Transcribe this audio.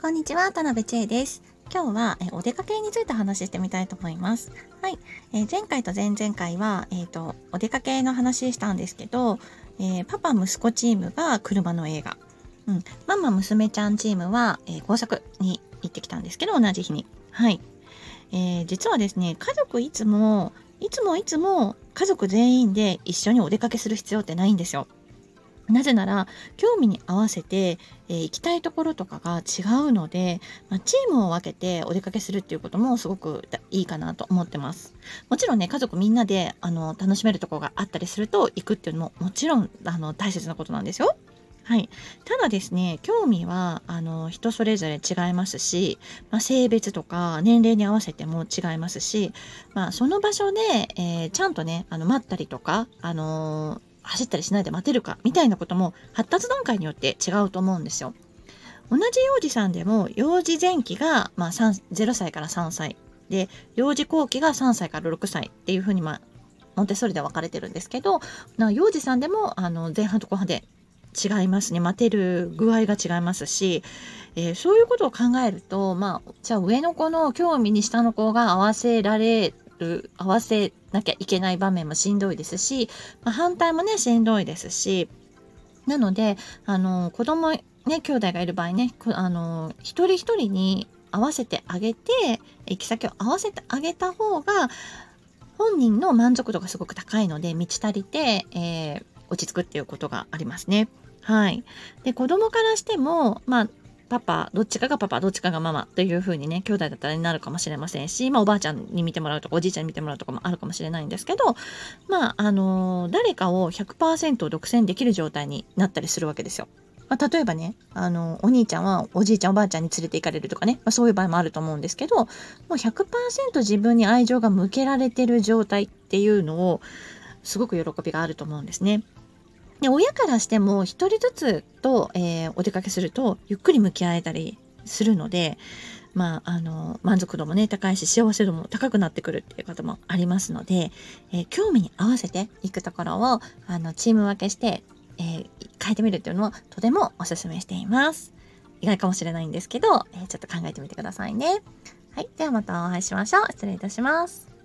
こんにちは、田辺千恵です。今日はえお出かけについて話してみたいと思います。はい。え、前回と前々回は、えっ、ー、と、お出かけの話したんですけど、えー、パパ息子チームが車の映画。うん。ママ娘ちゃんチームは、え工作に行ってきたんですけど、同じ日に。はい。え実はですね、家族いつも、いつもいつも家族全員で一緒にお出かけする必要ってないんですよ。なぜなら興味に合わせて、えー、行きたいところとかが違うので、まあ、チームを分けてお出かけするっていうこともすごくいいかなと思ってます。もちろんね家族みんなであの楽しめるところがあったりすると行くっていうのももちろんあの大切なことなんですよ。はい、ただですね興味はあの人それぞれ違いますし、まあ、性別とか年齢に合わせても違いますし、まあ、その場所で、えー、ちゃんとねあの待ったりとか、あの走ったりしないで待てるかみたいなことも発達段階によって違うと思うんですよ。同じ幼児さんでも幼児前期が、まあ、0歳から3歳で幼児後期が3歳から6歳っていうふうに、まあ、モンテッソーリで分かれてるんですけど幼児さんでもあの前半と後半で違いますね待てる具合が違いますし、えー、そういうことを考えるとまあじゃあ上の子の興味に下の子が合わせられる合わせなきゃいけない場面もしんどいですし、まあ、反対もねしんどいですしなのであの子供ね兄弟がいる場合ねあの一人一人に合わせてあげて行き先を合わせてあげた方が本人の満足度がすごく高いので満ち足りて、えー、落ち着くっていうことがありますね。はい。で子供からしてもまあパパ、どっちかがパパ、どっちかがママという風にね、兄弟だったらになるかもしれませんし、まあおばあちゃんに見てもらうとか、おじいちゃんに見てもらうとかもあるかもしれないんですけど、まあ、あのー、誰かを100%独占できる状態になったりするわけですよ。まあ、例えばね、あの、お兄ちゃんはおじいちゃんおばあちゃんに連れて行かれるとかね、まあ、そういう場合もあると思うんですけど、もう100%自分に愛情が向けられてる状態っていうのを、すごく喜びがあると思うんですね。で親からしても一人ずつと、えー、お出かけするとゆっくり向き合えたりするので、まあ、あの満足度もね高いし幸せ度も高くなってくるっていうこともありますので、えー、興味に合わせていくところをあのチーム分けして、えー、変えてみるっていうのはとてもおすすめしています。意外かもしれないんですけど、え、ちょっと考えてみてくださいね。はい。ではまたお会いしましょう。失礼いたします。